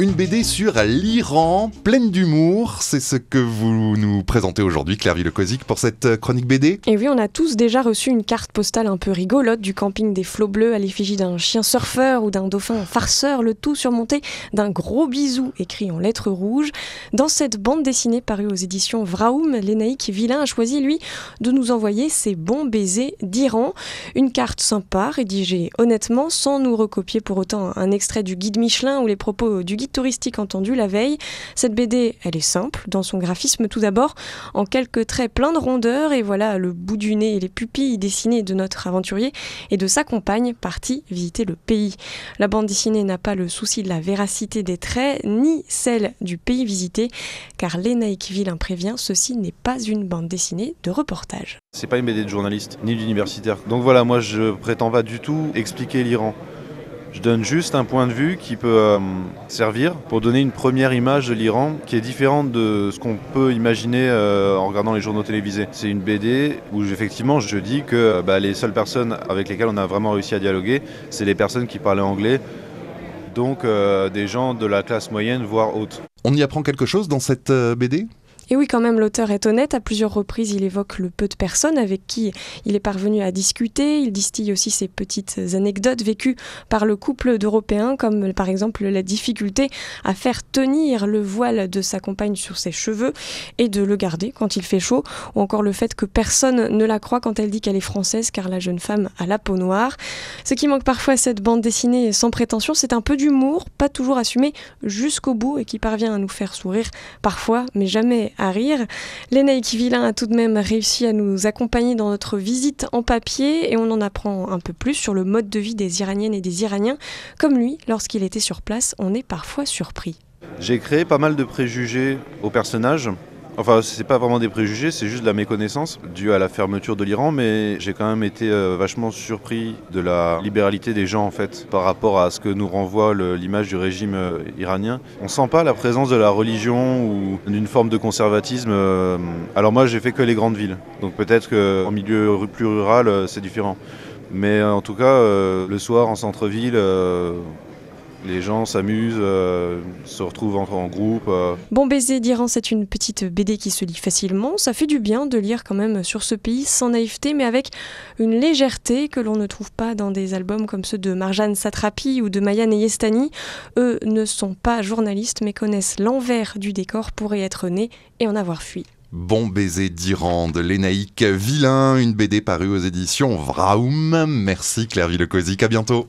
Une BD sur l'Iran, pleine d'humour. C'est ce que vous nous présentez aujourd'hui, Claire Villecozic, pour cette euh, chronique BD. Et oui, on a tous déjà reçu une carte postale un peu rigolote du camping des flots bleus à l'effigie d'un chien surfeur ou d'un dauphin farceur, le tout surmonté d'un gros bisou écrit en lettres rouges. Dans cette bande dessinée parue aux éditions Vraoum, Lénaïque Villain a choisi, lui, de nous envoyer ses bons baisers d'Iran. Une carte sympa, rédigée honnêtement, sans nous recopier pour autant un extrait du guide Michelin ou les propos du guide touristique entendu la veille. Cette BD, elle est simple, dans son graphisme tout d'abord, en quelques traits pleins de rondeur, et voilà le bout du nez et les pupilles dessinées de notre aventurier et de sa compagne partie visiter le pays. La bande dessinée n'a pas le souci de la véracité des traits, ni celle du pays visité, car Lénaïque Villain prévient, ceci n'est pas une bande dessinée de reportage. C'est pas une BD de journaliste, ni d'universitaire. Donc voilà, moi je prétends pas du tout expliquer l'Iran. Je donne juste un point de vue qui peut euh, servir pour donner une première image de l'Iran qui est différente de ce qu'on peut imaginer euh, en regardant les journaux télévisés. C'est une BD où effectivement je dis que euh, bah, les seules personnes avec lesquelles on a vraiment réussi à dialoguer, c'est les personnes qui parlaient anglais, donc des gens de la classe moyenne, voire haute. On y apprend quelque chose dans cette BD et oui, quand même, l'auteur est honnête. À plusieurs reprises, il évoque le peu de personnes avec qui il est parvenu à discuter. Il distille aussi ses petites anecdotes vécues par le couple d'Européens, comme par exemple la difficulté à faire tenir le voile de sa compagne sur ses cheveux et de le garder quand il fait chaud, ou encore le fait que personne ne la croit quand elle dit qu'elle est française, car la jeune femme a la peau noire. Ce qui manque parfois à cette bande dessinée sans prétention, c'est un peu d'humour, pas toujours assumé jusqu'au bout et qui parvient à nous faire sourire parfois, mais jamais à rire. Lénaïque Villain a tout de même réussi à nous accompagner dans notre visite en papier et on en apprend un peu plus sur le mode de vie des Iraniennes et des Iraniens. Comme lui, lorsqu'il était sur place, on est parfois surpris. J'ai créé pas mal de préjugés aux personnages Enfin, c'est pas vraiment des préjugés, c'est juste de la méconnaissance due à la fermeture de l'Iran, mais j'ai quand même été euh, vachement surpris de la libéralité des gens en fait par rapport à ce que nous renvoie l'image du régime euh, iranien. On sent pas la présence de la religion ou d'une forme de conservatisme. Euh, alors moi, j'ai fait que les grandes villes, donc peut-être qu'en milieu plus rural, c'est différent. Mais en tout cas, le soir en centre-ville, les gens s'amusent, euh, se retrouvent en, groupe. Euh. Bon baiser d'Iran, c'est une petite BD qui se lit facilement. Ça fait du bien de lire quand même sur ce pays sans naïveté, mais avec une légèreté que l'on ne trouve pas dans des albums comme ceux de Marjane Satrapi ou de Maya Neyestani. Eux ne sont pas journalistes, mais connaissent l'envers du décor pour y être nés et en avoir fui. Bon baiser d'Iran de Lénaïque Villain, une BD parue aux éditions Vraoum. Merci Claire Villecozic, à bientôt.